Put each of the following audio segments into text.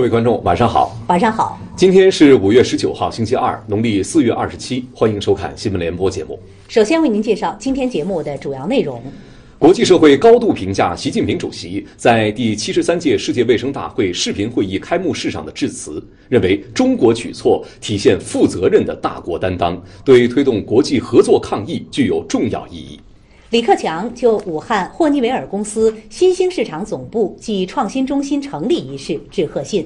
各位观众，晚上好。晚上好。今天是五月十九号，星期二，农历四月二十七。欢迎收看新闻联播节目。首先为您介绍今天节目的主要内容。国际社会高度评价习近平主席在第七十三届世界卫生大会视频会议开幕式上的致辞，认为中国举措体现负责任的大国担当，对推动国际合作抗疫具有重要意义。李克强就武汉霍尼韦尔公司新兴市场总部暨创新中心成立一事致贺信。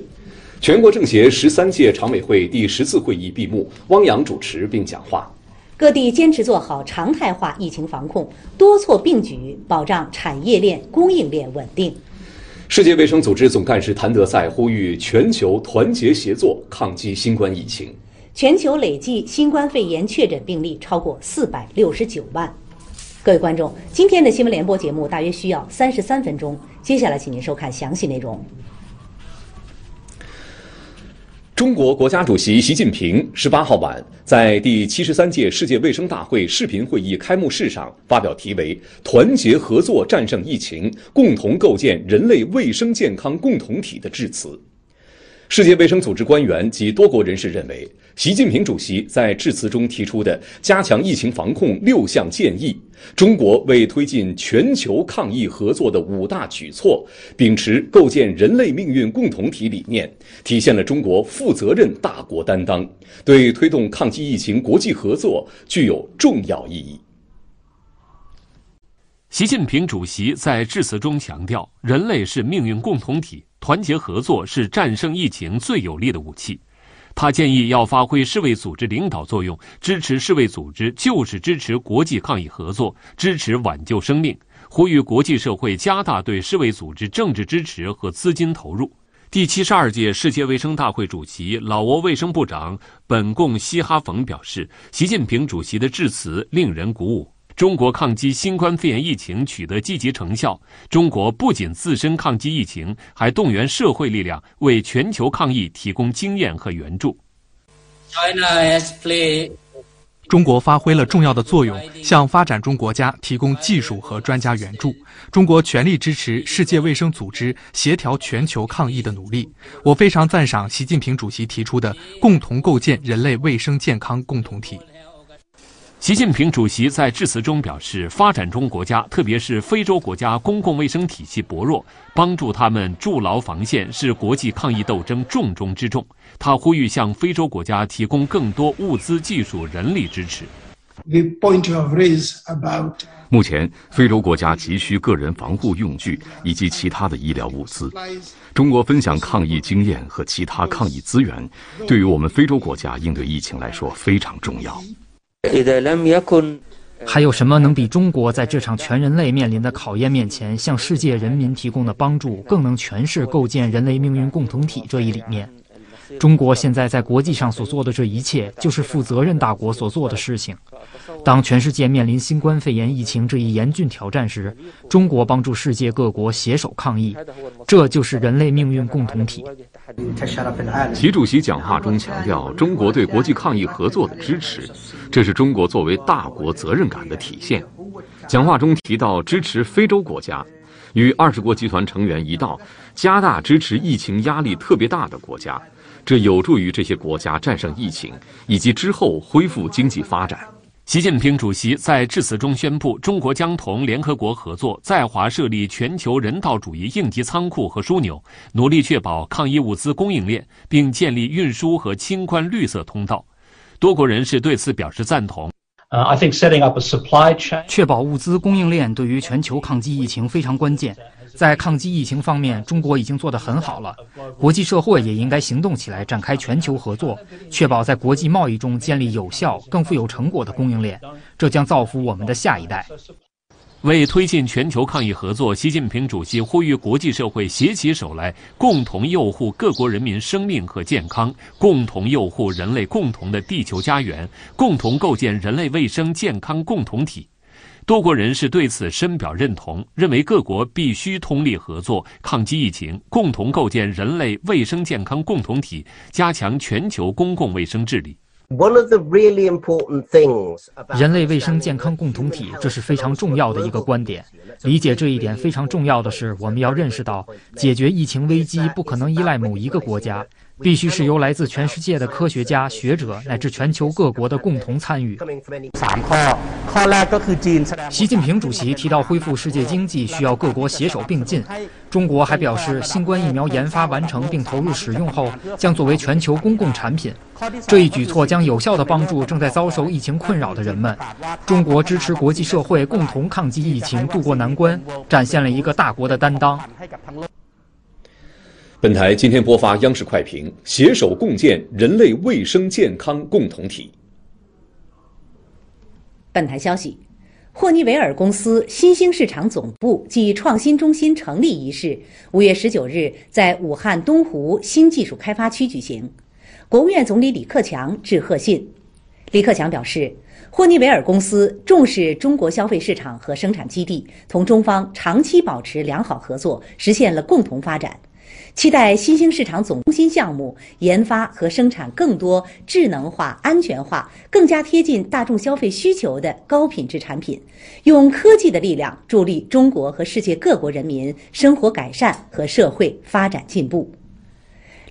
全国政协十三届常委会第十次会议闭幕，汪洋主持并讲话。各地坚持做好常态化疫情防控，多措并举，保障产业链、供应链稳定。世界卫生组织总干事谭德赛呼吁全球团结协作，抗击新冠疫情。全球累计新冠肺炎确诊病例超过四百六十九万。各位观众，今天的新闻联播节目大约需要三十三分钟。接下来，请您收看详细内容。中国国家主席习近平十八号晚在第七十三届世界卫生大会视频会议开幕式上发表题为“团结合作战胜疫情，共同构建人类卫生健康共同体”的致辞。世界卫生组织官员及多国人士认为。习近平主席在致辞中提出的加强疫情防控六项建议，中国为推进全球抗疫合作的五大举措，秉持构建人类命运共同体理念，体现了中国负责任大国担当，对推动抗击疫情国际合作具有重要意义。习近平主席在致辞中强调，人类是命运共同体，团结合作是战胜疫情最有力的武器。他建议要发挥世卫组织领导作用，支持世卫组织就是支持国际抗疫合作，支持挽救生命。呼吁国际社会加大对世卫组织政治支持和资金投入。第七十二届世界卫生大会主席、老挝卫生部长本贡西哈冯表示，习近平主席的致辞令人鼓舞。中国抗击新冠肺炎疫情取得积极成效。中国不仅自身抗击疫情，还动员社会力量为全球抗疫提供经验和援助。中国发挥了重要的作用，向发展中国家提供技术和专家援助。中国全力支持世界卫生组织协调全球抗疫的努力。我非常赞赏习近平主席提出的共同构建人类卫生健康共同体。习近平主席在致辞中表示，发展中国家，特别是非洲国家，公共卫生体系薄弱，帮助他们筑牢防线是国际抗疫斗争重中之重。他呼吁向非洲国家提供更多物资、技术、人力支持。目前，非洲国家急需个人防护用具以及其他的医疗物资。中国分享抗疫经验和其他抗疫资源，对于我们非洲国家应对疫情来说非常重要。还有什么能比中国在这场全人类面临的考验面前，向世界人民提供的帮助更能诠释构建人类命运共同体这一理念？中国现在在国际上所做的这一切，就是负责任大国所做的事情。当全世界面临新冠肺炎疫情这一严峻挑战时，中国帮助世界各国携手抗疫，这就是人类命运共同体。习主席讲话中强调中国对国际抗疫合作的支持，这是中国作为大国责任感的体现。讲话中提到支持非洲国家，与二十国集团成员一道，加大支持疫情压力特别大的国家。这有助于这些国家战胜疫情，以及之后恢复经济发展。习近平主席在致辞中宣布，中国将同联合国合作，在华设立全球人道主义应急仓库和枢纽，努力确保抗疫物资供应链，并建立运输和清关绿色通道。多国人士对此表示赞同。确保物资供应链对于全球抗击疫情非常关键。在抗击疫情方面，中国已经做得很好了。国际社会也应该行动起来，展开全球合作，确保在国际贸易中建立有效、更富有成果的供应链。这将造福我们的下一代。为推进全球抗疫合作，习近平主席呼吁国际社会携起手来，共同佑护各国人民生命和健康，共同佑护人类共同的地球家园，共同构建人类卫生健康共同体。多国人士对此深表认同，认为各国必须通力合作抗击疫情，共同构建人类卫生健康共同体，加强全球公共卫生治理。人类卫生健康共同体，这是非常重要的一个观点。理解这一点非常重要的是，我们要认识到，解决疫情危机不可能依赖某一个国家。必须是由来自全世界的科学家、学者乃至全球各国的共同参与。习近平主席提到，恢复世界经济需要各国携手并进。中国还表示，新冠疫苗研发完成并投入使用后，将作为全球公共产品。这一举措将有效地帮助正在遭受疫情困扰的人们。中国支持国际社会共同抗击疫情、渡过难关，展现了一个大国的担当。本台今天播发央视快评：携手共建人类卫生健康共同体。本台消息，霍尼韦尔公司新兴市场总部暨创新中心成立仪式，五月十九日在武汉东湖新技术开发区举行。国务院总理李克强致贺信。李克强表示，霍尼韦尔公司重视中国消费市场和生产基地，同中方长期保持良好合作，实现了共同发展。期待新兴市场总中心项目研发和生产更多智能化、安全化、更加贴近大众消费需求的高品质产品，用科技的力量助力中国和世界各国人民生活改善和社会发展进步。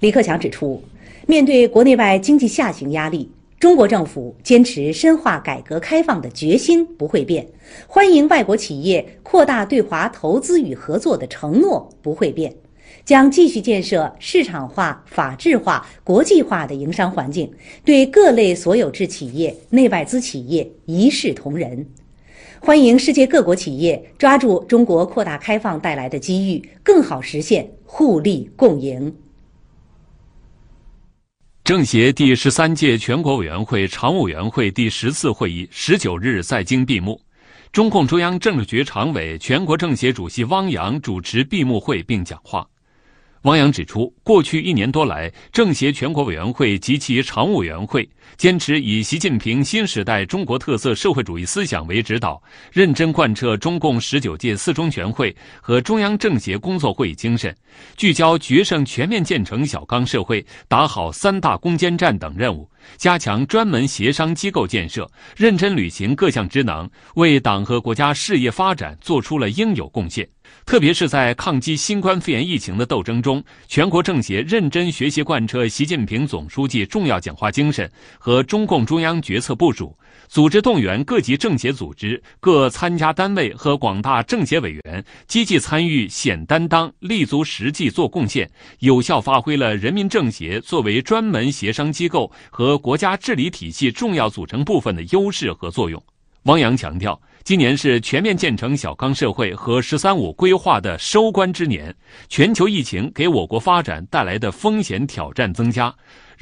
李克强指出，面对国内外经济下行压力，中国政府坚持深化改革开放的决心不会变，欢迎外国企业扩大对华投资与合作的承诺不会变。将继续建设市场化、法治化、国际化的营商环境，对各类所有制企业、内外资企业一视同仁。欢迎世界各国企业抓住中国扩大开放带来的机遇，更好实现互利共赢。政协第十三届全国委员会常务委员会第十次会议十九日在京闭幕，中共中央政治局常委、全国政协主席汪洋主持闭幕会并讲话。汪洋指出，过去一年多来，政协全国委员会及其常务委员会坚持以习近平新时代中国特色社会主义思想为指导，认真贯彻中共十九届四中全会和中央政协工作会议精神，聚焦决胜全面建成小康社会、打好三大攻坚战等任务，加强专门协商机构建设，认真履行各项职能，为党和国家事业发展作出了应有贡献。特别是在抗击新冠肺炎疫情的斗争中，全国政协认真学习贯彻习近平总书记重要讲话精神和中共中央决策部署，组织动员各级政协组织、各参加单位和广大政协委员积极参与、显担当、立足实际做贡献，有效发挥了人民政协作为专门协商机构和国家治理体系重要组成部分的优势和作用。汪洋强调。今年是全面建成小康社会和“十三五”规划的收官之年，全球疫情给我国发展带来的风险挑战增加，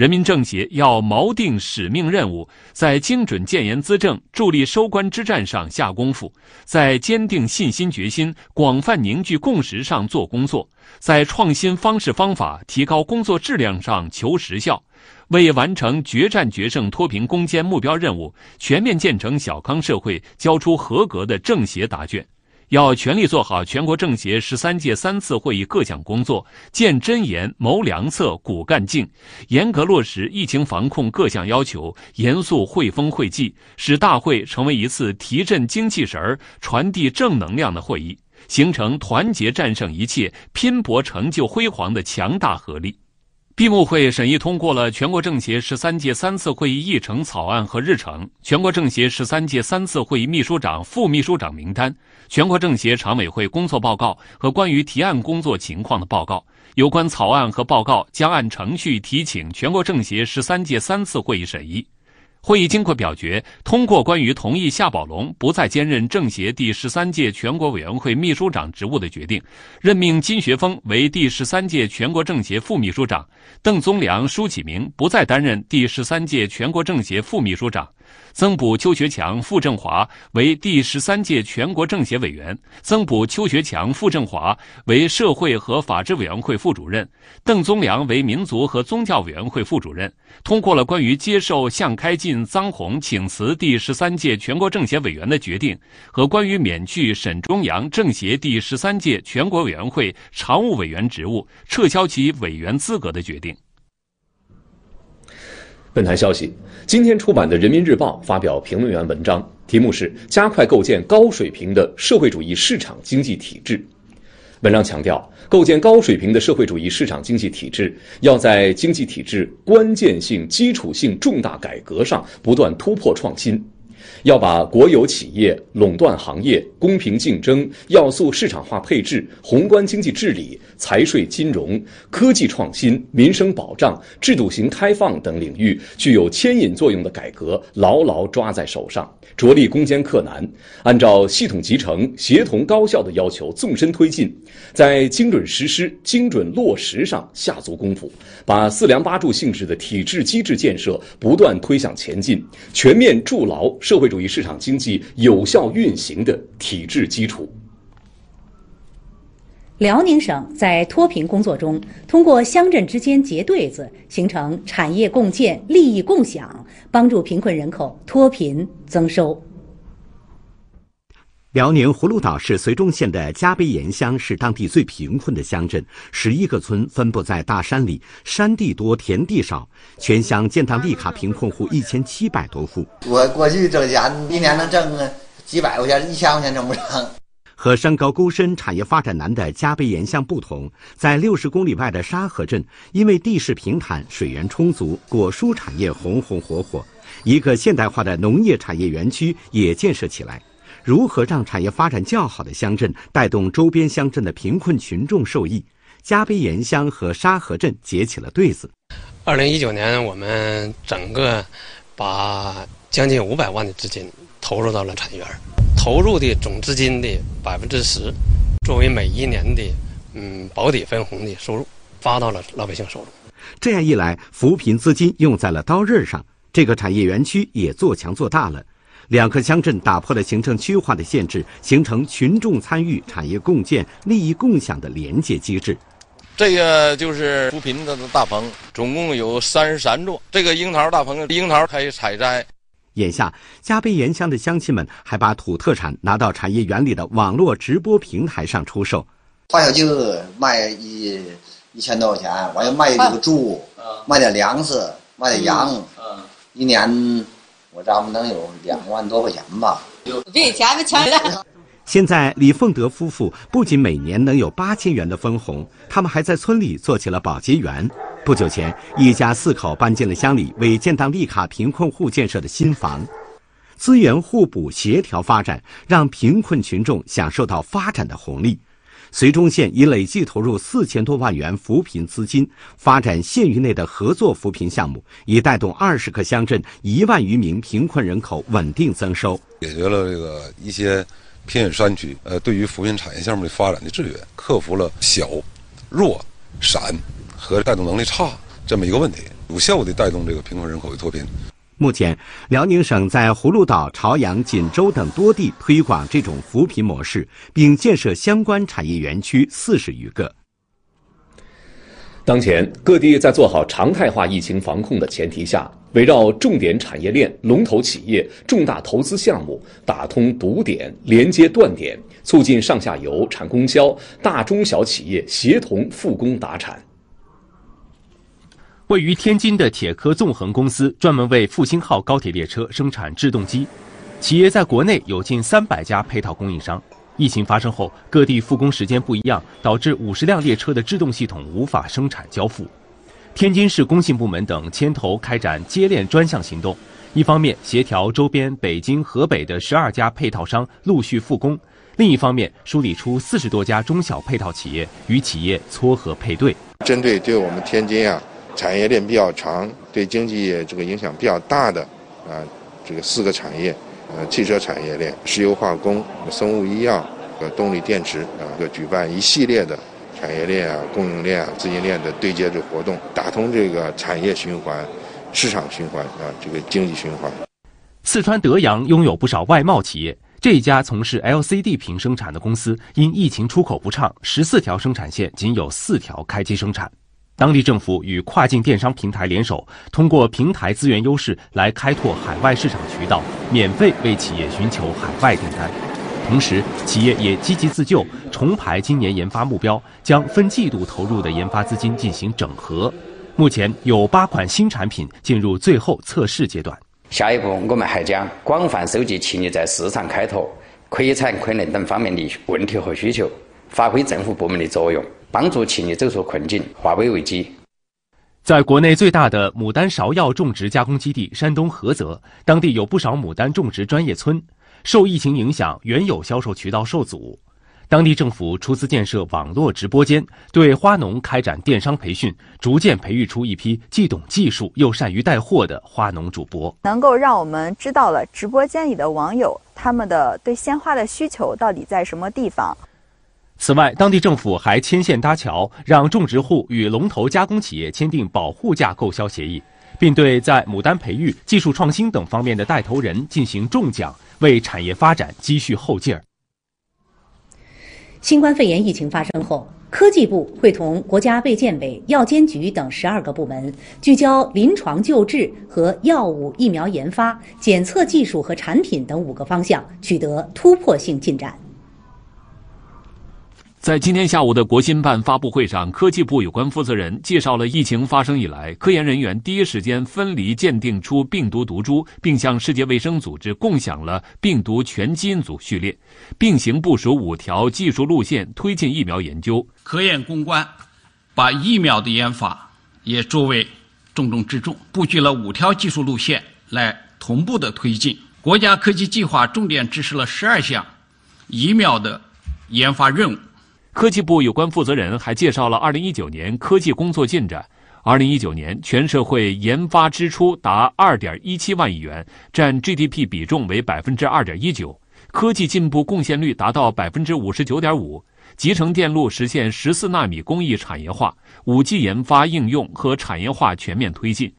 人民政协要锚定使命任务，在精准建言资政、助力收官之战上下功夫，在坚定信心决心、广泛凝聚共识上做工作，在创新方式方法、提高工作质量上求实效。为完成决战决胜脱贫攻坚目标任务，全面建成小康社会，交出合格的政协答卷。要全力做好全国政协十三届三次会议各项工作，见真言、谋良策、鼓干劲，严格落实疫情防控各项要求，严肃汇丰会纪，使大会成为一次提振精气神儿、传递正能量的会议，形成团结战胜一切、拼搏成就辉煌的强大合力。闭幕会审议通过了全国政协十三届三次会议议程草案和日程、全国政协十三届三次会议秘书长、副秘书长名单、全国政协常委会工作报告和关于提案工作情况的报告。有关草案和报告将按程序提请全国政协十三届三次会议审议。会议经过表决，通过关于同意夏宝龙不再兼任政协第十三届全国委员会秘书长职务的决定，任命金学峰为第十三届全国政协副秘书长，邓宗良、舒启明不再担任第十三届全国政协副秘书长。增补邱学强、傅政华为第十三届全国政协委员，增补邱学强、傅政华为社会和法制委员会副主任，邓宗良为民族和宗教委员会副主任。通过了关于接受向开进、臧洪请辞第十三届全国政协委员的决定和关于免去沈忠阳政协第十三届全国委员会常务委员职务、撤销其委员资格的决定。本台消息，今天出版的《人民日报》发表评论员文章，题目是“加快构建高水平的社会主义市场经济体制”。文章强调，构建高水平的社会主义市场经济体制，要在经济体制关键性、基础性重大改革上不断突破创新。要把国有企业、垄断行业、公平竞争、要素市场化配置、宏观经济治理、财税金融、科技创新、民生保障、制度型开放等领域具有牵引作用的改革牢牢抓在手上，着力攻坚克难，按照系统集成、协同高效的要求纵深推进，在精准实施、精准落实上下足功夫，把四梁八柱性质的体制机制建设不断推向前进，全面筑牢社会。主义市场经济有效运行的体制基础。辽宁省在脱贫工作中，通过乡镇之间结对子，形成产业共建、利益共享，帮助贫困人口脱贫增收。辽宁葫芦岛市绥中县的加碑岩乡是当地最贫困的乡镇，十一个村分布在大山里，山地多，田地少，全乡建档立卡贫困户一千七百多户。我过去挣钱，一年能挣个几百块钱，一千块钱挣不上。和山高沟深、产业发展难的加碑岩乡不同，在六十公里外的沙河镇，因为地势平坦、水源充足，果蔬产业红红火火，一个现代化的农业产业园区也建设起来。如何让产业发展较好的乡镇带动周边乡镇的贫困群众受益？加碑岩乡和沙河镇结起了对子。二零一九年，我们整个把将近五百万的资金投入到了产业园，投入的总资金的百分之十，作为每一年的嗯保底分红的收入，发到了老百姓手中。这样一来，扶贫资金用在了刀刃上，这个产业园区也做强做大了。两个乡镇打破了行政区划的限制，形成群众参与、产业共建、利益共享的连接机制。这个就是扶贫的大棚，总共有三十三座。这个樱桃大棚，樱桃可以采摘。眼下，加碑岩乡的乡亲们还把土特产拿到产业园里的网络直播平台上出售。花小鸡卖一一千多块钱，我要卖这个猪，卖点粮食，卖点羊，一年。我丈们能有两万多块钱吧？比钱们强了。现在李凤德夫妇不仅每年能有八千元的分红，他们还在村里做起了保洁员。不久前，一家四口搬进了乡里为建档立卡贫困户建设的新房，资源互补、协调发展，让贫困群众享受到发展的红利。绥中县已累计投入四千多万元扶贫资金，发展县域内的合作扶贫项目，以带动二十个乡镇一万余名贫困人口稳定增收，解决了这个一些偏远山区呃对于扶贫产业项目的发展的制约，克服了小、弱、散和带动能力差这么一个问题，有效地带动这个贫困人口的脱贫。目前，辽宁省在葫芦岛、朝阳、锦州等多地推广这种扶贫模式，并建设相关产业园区四十余个。当前，各地在做好常态化疫情防控的前提下，围绕重点产业链、龙头企业、重大投资项目，打通堵点、连接断点，促进上下游、产供销、大中小企业协同复工达产。位于天津的铁科纵横公司专门为复兴号高铁列车生产制动机，企业在国内有近三百家配套供应商。疫情发生后，各地复工时间不一样，导致五十辆列车的制动系统无法生产交付。天津市工信部门等牵头开展接链专项行动，一方面协调周边北京、河北的十二家配套商陆续复工，另一方面梳理出四十多家中小配套企业与企业撮合配对。针对对我们天津啊。产业链比较长，对经济这个影响比较大的啊，这个四个产业，呃，汽车产业链、石油化工、生物医药和动力电池啊，要举办一系列的产业链啊、供应链啊、资金链的对接的活动，打通这个产业循环、市场循环啊，这个经济循环。四川德阳拥有不少外贸企业，这一家从事 LCD 屏生产的公司，因疫情出口不畅，十四条生产线仅有四条开机生产。当地政府与跨境电商平台联手，通过平台资源优势来开拓海外市场渠道，免费为企业寻求海外订单。同时，企业也积极自救，重排今年研发目标，将分季度投入的研发资金进行整合。目前有八款新产品进入最后测试阶段。下一步，我们还将广泛收集企业在市场开拓、亏产困难等方面的问题和需求，发挥政府部门的作用，帮助企业走出困境，化危为机。在国内最大的牡丹芍药种植加工基地山东菏泽，当地有不少牡丹种植专业村，受疫情影响，原有销售渠道受阻。当地政府出资建设网络直播间，对花农开展电商培训，逐渐培育出一批既懂技术又善于带货的花农主播，能够让我们知道了直播间里的网友他们的对鲜花的需求到底在什么地方。此外，当地政府还牵线搭桥，让种植户与龙头加工企业签订保护价购销协议，并对在牡丹培育、技术创新等方面的带头人进行重奖，为产业发展积蓄后劲儿。新冠肺炎疫情发生后，科技部会同国家卫健委、药监局等十二个部门，聚焦临床救治和药物、疫苗研发、检测技术和产品等五个方向，取得突破性进展。在今天下午的国新办发布会上，科技部有关负责人介绍了疫情发生以来，科研人员第一时间分离鉴定出病毒毒株，并向世界卫生组织共享了病毒全基因组序列，并行部署五条技术路线推进疫苗研究。科研攻关，把疫苗的研发也作为重中之重，布局了五条技术路线来同步的推进。国家科技计划重点支持了十二项疫苗的研发任务。科技部有关负责人还介绍了2019年科技工作进展。2019年全社会研发支出达2.17万亿元，占 GDP 比重为2.19%，科技进步贡献率达到59.5%。集成电路实现14纳米工艺产业化，5G 研发应用和产业化全面推进。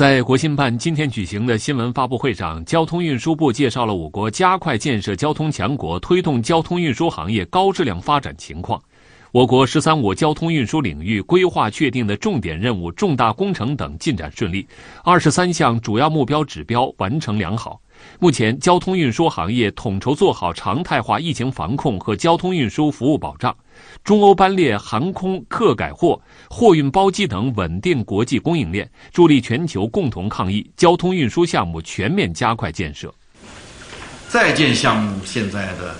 在国新办今天举行的新闻发布会上，交通运输部介绍了我国加快建设交通强国、推动交通运输行业高质量发展情况。我国“十三五”交通运输领域规划确定的重点任务、重大工程等进展顺利，二十三项主要目标指标完成良好。目前，交通运输行业统筹做好常态化疫情防控和交通运输服务保障，中欧班列航空客改货、货运包机等稳定国际供应链，助力全球共同抗疫。交通运输项目全面加快建设。在建项目现在的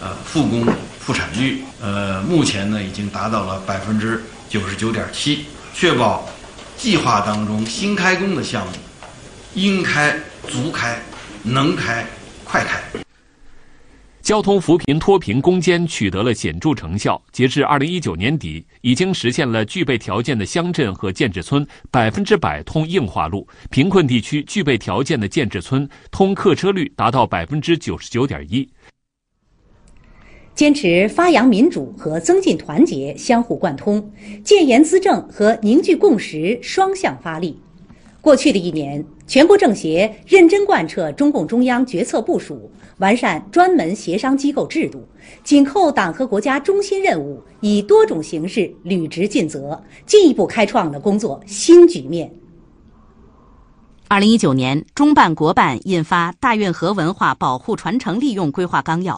呃复工复产率，呃目前呢已经达到了百分之九十九点七，确保计划当中新开工的项目应开足开。能开，快开。交通扶贫脱贫攻坚取得了显著成效。截至二零一九年底，已经实现了具备条件的乡镇和建制村百分之百通硬化路，贫困地区具备条件的建制村通客车率达到百分之九十九点一。坚持发扬民主和增进团结相互贯通，建言资政和凝聚共识双向发力。过去的一年，全国政协认真贯彻中共中央决策部署，完善专门协商机构制度，紧扣党和国家中心任务，以多种形式履职尽责，进一步开创了工作新局面。二零一九年，中办国办印发《大运河文化保护传承利用规划纲要》。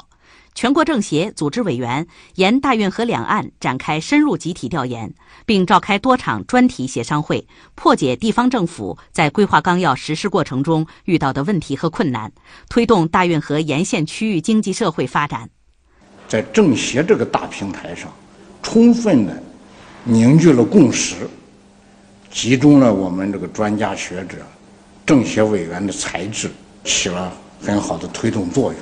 全国政协组织委员沿大运河两岸展开深入集体调研，并召开多场专题协商会，破解地方政府在规划纲要实施过程中遇到的问题和困难，推动大运河沿线区域经济社会发展。在政协这个大平台上，充分的凝聚了共识，集中了我们这个专家学者、政协委员的才智，起了很好的推动作用。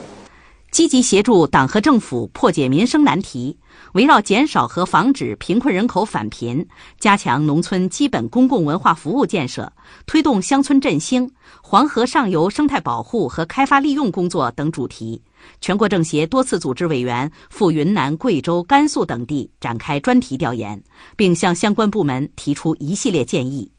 积极协助党和政府破解民生难题，围绕减少和防止贫困人口返贫、加强农村基本公共文化服务建设、推动乡村振兴、黄河上游生态保护和开发利用工作等主题，全国政协多次组织委员赴云南、贵州、甘肃等地展开专题调研，并向相关部门提出一系列建议。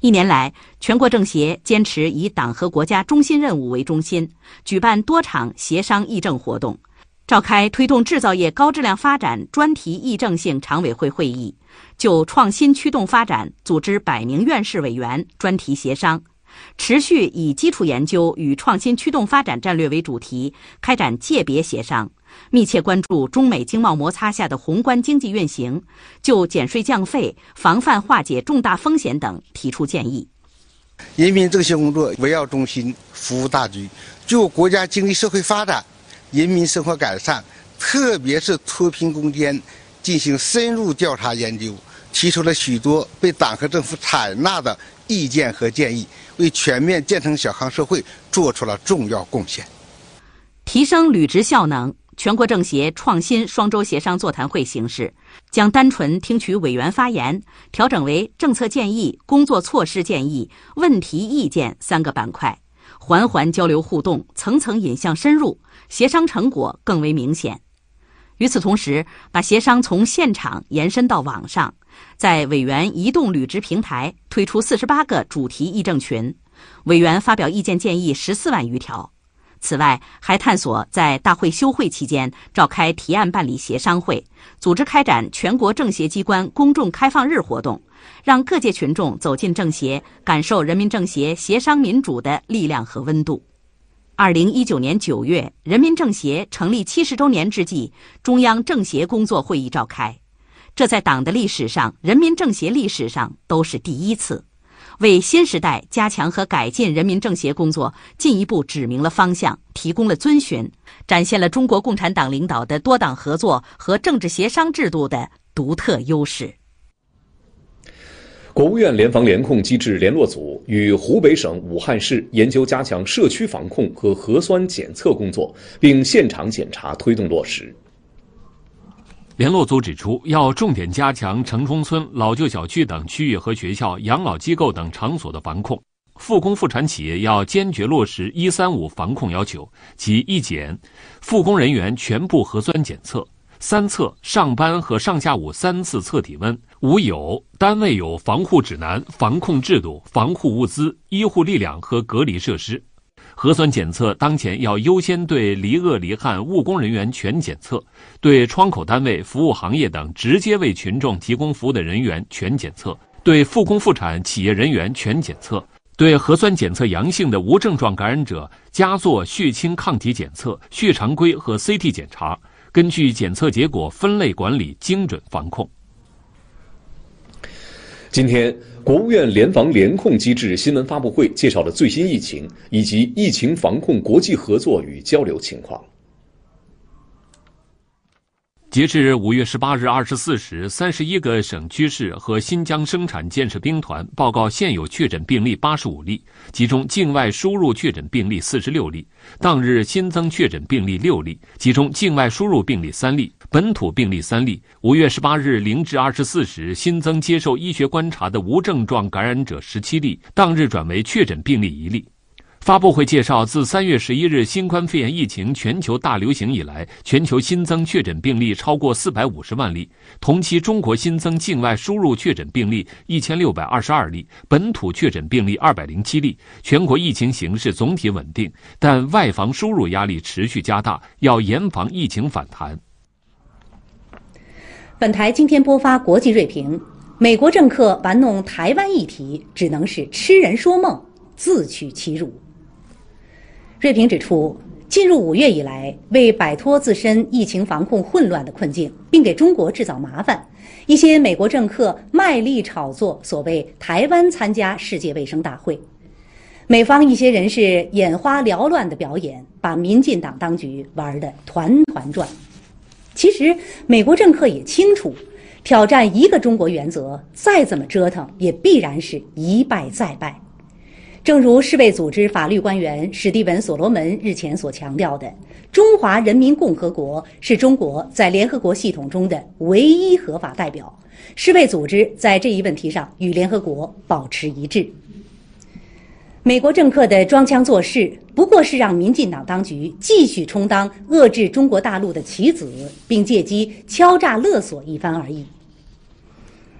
一年来，全国政协坚持以党和国家中心任务为中心，举办多场协商议政活动，召开推动制造业高质量发展专题议政性常委会会议，就创新驱动发展组织百名院士委员专题协商，持续以基础研究与创新驱动发展战略为主题开展界别协商，密切关注中美经贸摩擦下的宏观经济运行，就减税降费、防范化解重大风险等提出建议。人民政协工作围绕中心，服务大局，就国家经济社会发展、人民生活改善，特别是脱贫攻坚，进行深入调查研究，提出了许多被党和政府采纳的意见和建议，为全面建成小康社会做出了重要贡献。提升履职效能。全国政协创新双周协商座谈会形式，将单纯听取委员发言调整为政策建议、工作措施建议、问题意见三个板块，环环交流互动，层层引向深入，协商成果更为明显。与此同时，把协商从现场延伸到网上，在委员移动履职平台推出四十八个主题议政群，委员发表意见建议十四万余条。此外，还探索在大会休会期间召开提案办理协商会，组织开展全国政协机关公众开放日活动，让各界群众走进政协，感受人民政协协商民主的力量和温度。二零一九年九月，人民政协成立七十周年之际，中央政协工作会议召开，这在党的历史上、人民政协历史上都是第一次。为新时代加强和改进人民政协工作进一步指明了方向，提供了遵循，展现了中国共产党领导的多党合作和政治协商制度的独特优势。国务院联防联控机制联络组与湖北省武汉市研究加强社区防控和核酸检测工作，并现场检查推动落实。联络组指出，要重点加强城中村、老旧小区等区域和学校、养老机构等场所的防控。复工复产企业要坚决落实“一三五”防控要求，即一检，复工人员全部核酸检测；三测，上班和上下午三次测体温；五有，单位有防护指南、防控制度、防护物资、医护力量和隔离设施。核酸检测当前要优先对离鄂离汉务工人员全检测，对窗口单位、服务行业等直接为群众提供服务的人员全检测，对复工复产企业人员全检测，对核酸检测阳性的无症状感染者加做血清抗体检测、血常规和 CT 检查，根据检测结果分类管理，精准防控。今天，国务院联防联控机制新闻发布会介绍了最新疫情以及疫情防控国际合作与交流情况。截至五月十八日二十四时，三十一个省区市和新疆生产建设兵团报告现有确诊病例八十五例，其中境外输入确诊病例四十六例，当日新增确诊病例六例，其中境外输入病例三例。本土病例三例。五月十八日零至二十四时新增接受医学观察的无症状感染者十七例，当日转为确诊病例一例。发布会介绍，自三月十一日新冠肺炎疫情全球大流行以来，全球新增确诊病例超过四百五十万例。同期，中国新增境外输入确诊病例一千六百二十二例，本土确诊病例二百零七例。全国疫情形势总体稳定，但外防输入压力持续加大，要严防疫情反弹。本台今天播发国际锐评：美国政客玩弄台湾议题，只能是痴人说梦，自取其辱。锐评指出，进入五月以来，为摆脱自身疫情防控混乱的困境，并给中国制造麻烦，一些美国政客卖力炒作所谓台湾参加世界卫生大会。美方一些人士眼花缭乱的表演，把民进党当局玩得团团转。其实，美国政客也清楚，挑战一个中国原则，再怎么折腾，也必然是一败再败。正如世卫组织法律官员史蒂文·所罗门日前所强调的：“中华人民共和国是中国在联合国系统中的唯一合法代表。”世卫组织在这一问题上与联合国保持一致。美国政客的装腔作势，不过是让民进党当局继续充当遏制中国大陆的棋子，并借机敲诈勒索一番而已。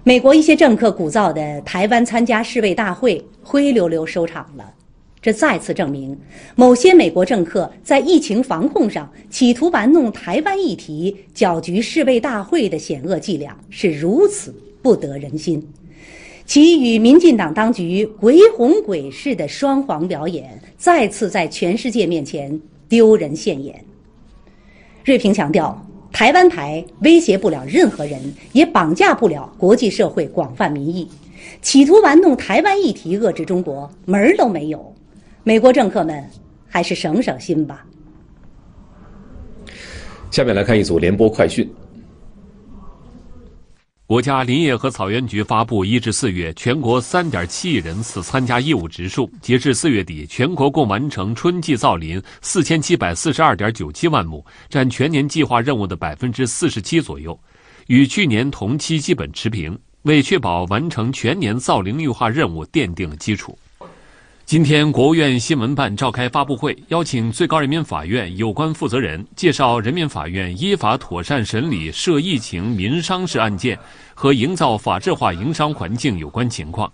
美国一些政客鼓噪的台湾参加世卫大会灰溜溜收场了，这再次证明某些美国政客在疫情防控上企图玩弄台湾议题、搅局世卫大会的险恶伎俩是如此不得人心。其与民进党当局鬼哄鬼似的双簧表演，再次在全世界面前丢人现眼。瑞平强调，台湾台威胁不了任何人，也绑架不了国际社会广泛民意。企图玩弄台湾议题遏制中国，门儿都没有。美国政客们，还是省省心吧。下面来看一组联播快讯。国家林业和草原局发布一至四月全国三点七亿人次参加义务植树，截至四月底，全国共完成春季造林四千七百四十二点九七万亩，占全年计划任务的百分之四十七左右，与去年同期基本持平，为确保完成全年造林绿化任务奠定了基础。今天，国务院新闻办召开发布会，邀请最高人民法院有关负责人介绍人民法院依法妥善审理涉疫情民商事案件和营造法治化营商环境有关情况。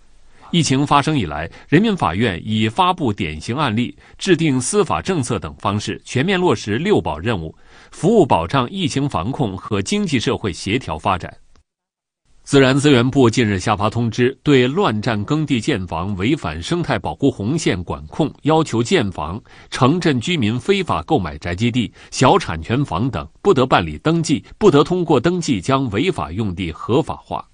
疫情发生以来，人民法院以发布典型案例、制定司法政策等方式，全面落实“六保”任务，服务保障疫情防控和经济社会协调发展。自然资源部近日下发通知，对乱占耕地建房、违反生态保护红线管控、要求建房、城镇居民非法购买宅基地、小产权房等，不得办理登记，不得通过登记将违法用地合法化。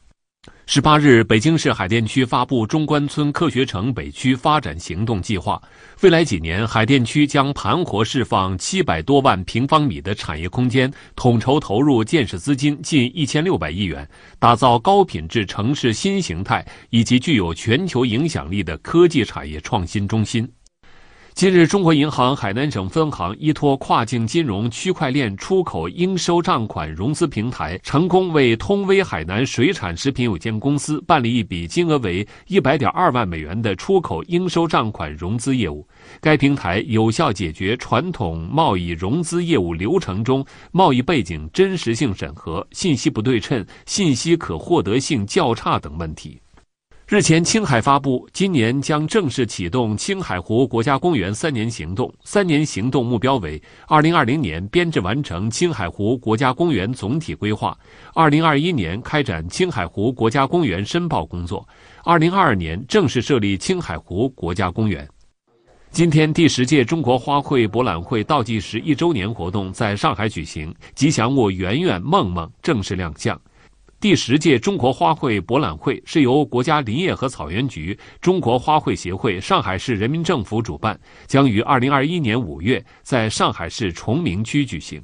十八日，北京市海淀区发布中关村科学城北区发展行动计划。未来几年，海淀区将盘活释放七百多万平方米的产业空间，统筹投入建设资金近一千六百亿元，打造高品质城市新形态以及具有全球影响力的科技产业创新中心。近日，中国银行海南省分行依托跨境金融区块链出口应收账款融资平台，成功为通威海南水产食品有限公司办理一笔金额为一百点二万美元的出口应收账款融资业务。该平台有效解决传统贸易融资业务流程中贸易背景真实性审核、信息不对称、信息可获得性较差等问题。日前，青海发布，今年将正式启动青海湖国家公园三年行动。三年行动目标为：二零二零年编制完成青海湖国家公园总体规划；二零二一年开展青海湖国家公园申报工作；二零二二年正式设立青海湖国家公园。今天，第十届中国花卉博览会倒计时一周年活动在上海举行，吉祥物圆圆、梦梦正式亮相。第十届中国花卉博览会是由国家林业和草原局、中国花卉协会、上海市人民政府主办，将于二零二一年五月在上海市崇明区举行。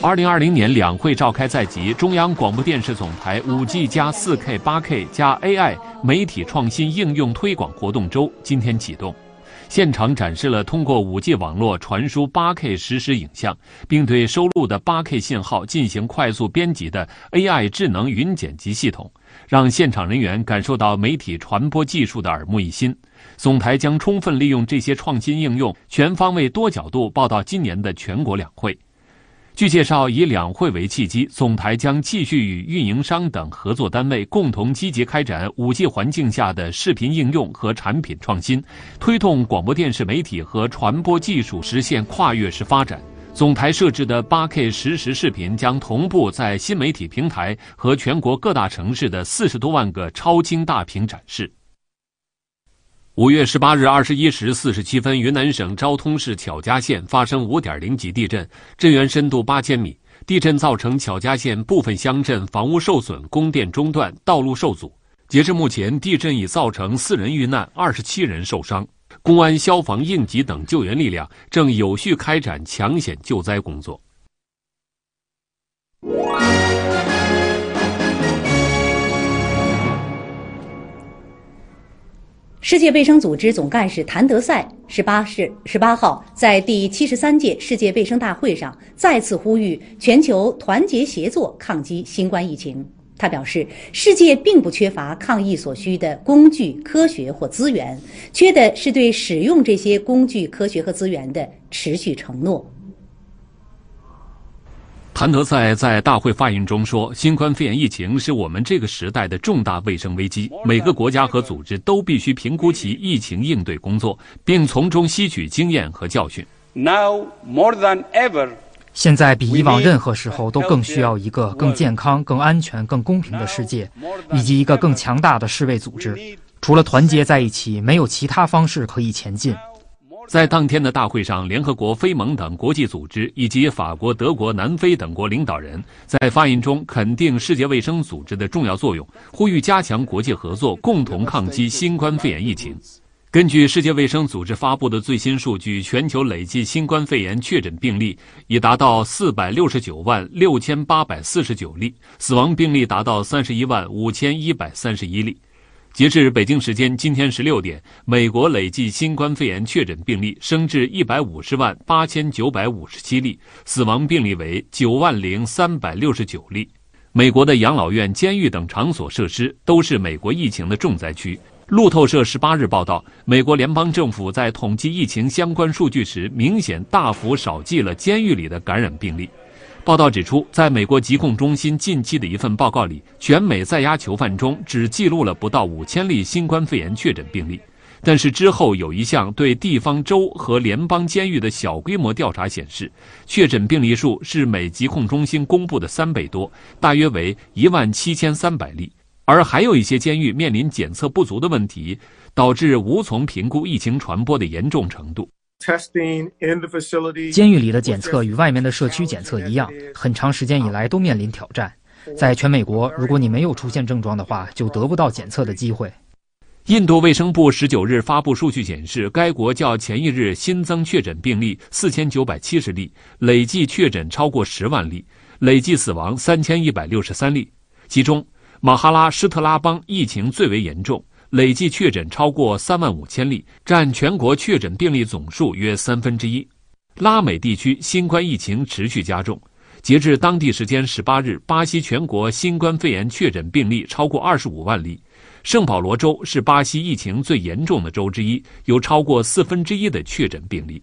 二零二零年两会召开在即，中央广播电视总台五 G 加四 K、八 K 加 AI 媒体创新应用推广活动周今天启动。现场展示了通过 5G 网络传输 8K 实时影像，并对收录的 8K 信号进行快速编辑的 AI 智能云剪辑系统，让现场人员感受到媒体传播技术的耳目一新。总台将充分利用这些创新应用，全方位、多角度报道今年的全国两会。据介绍，以两会为契机，总台将继续与运营商等合作单位共同积极开展五 G 环境下的视频应用和产品创新，推动广播电视媒体和传播技术实现跨越式发展。总台设置的 8K 实时视频将同步在新媒体平台和全国各大城市的四十多万个超清大屏展示。五月十八日二十一时四十七分，云南省昭通市巧家县发生五点零级地震，震源深度八千米。地震造成巧家县部分乡镇房屋受损、供电中断、道路受阻。截至目前，地震已造成四人遇难，二十七人受伤。公安、消防、应急等救援力量正有序开展抢险救灾工作。世界卫生组织总干事谭德赛十八日十八号在第七十三届世界卫生大会上再次呼吁全球团结协作抗击新冠疫情。他表示，世界并不缺乏抗疫所需的工具、科学或资源，缺的是对使用这些工具、科学和资源的持续承诺。谭德赛在大会发言中说：“新冠肺炎疫情是我们这个时代的重大卫生危机，每个国家和组织都必须评估其疫情应对工作，并从中吸取经验和教训。” Now more than ever，现在比以往任何时候都更需要一个更健康、更安全、更公平的世界，以及一个更强大的世卫组织。除了团结在一起，没有其他方式可以前进。在当天的大会上，联合国、非盟等国际组织以及法国、德国、南非等国领导人，在发言中肯定世界卫生组织的重要作用，呼吁加强国际合作，共同抗击新冠肺炎疫情。根据世界卫生组织发布的最新数据，全球累计新冠肺炎确诊病例已达到四百六十九万六千八百四十九例，死亡病例达到三十一万五千一百三十一例。截至北京时间今天十六点，美国累计新冠肺炎确诊病例升至一百五十万八千九百五十七例，死亡病例为九万零三百六十九例。美国的养老院、监狱等场所设施都是美国疫情的重灾区。路透社十八日报道，美国联邦政府在统计疫情相关数据时，明显大幅少记了监狱里的感染病例。报道指出，在美国疾控中心近期的一份报告里，全美在押囚犯中只记录了不到五千例新冠肺炎确诊病例。但是之后有一项对地方州和联邦监狱的小规模调查显示，确诊病例数是美疾控中心公布的三倍多，大约为一万七千三百例。而还有一些监狱面临检测不足的问题，导致无从评估疫情传播的严重程度。监狱里的检测与外面的社区检测一样，很长时间以来都面临挑战。在全美国，如果你没有出现症状的话，就得不到检测的机会。印度卫生部十九日发布数据显示，该国较前一日新增确诊病例四千九百七十例，累计确诊超过十万例，累计死亡三千一百六十三例。其中，马哈拉施特拉邦疫情最为严重。累计确诊超过三万五千例，占全国确诊病例总数约三分之一。拉美地区新冠疫情持续加重，截至当地时间十八日，巴西全国新冠肺炎确诊病例超过二十五万例。圣保罗州是巴西疫情最严重的州之一，有超过四分之一的确诊病例。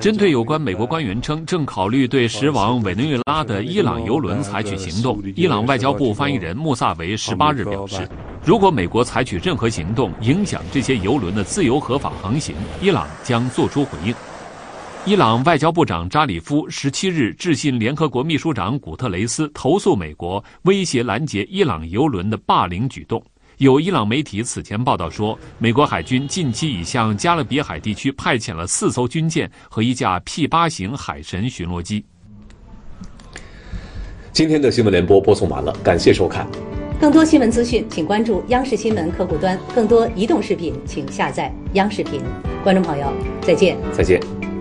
针对有关美国官员称正考虑对驶往委内瑞拉的伊朗油轮采取行动，伊朗外交部发言人穆萨维十八日表示，如果美国采取任何行动影响这些油轮的自由合法航行，伊朗将作出回应。伊朗外交部长扎里夫十七日致信联合国秘书长古特雷斯，投诉美国威胁拦截伊朗油轮的霸凌举动。有伊朗媒体此前报道说，美国海军近期已向加勒比海地区派遣了四艘军舰和一架 P 八型海神巡逻机。今天的新闻联播播送完了，感谢收看。更多新闻资讯，请关注央视新闻客户端；更多移动视频，请下载央视频。观众朋友，再见。再见。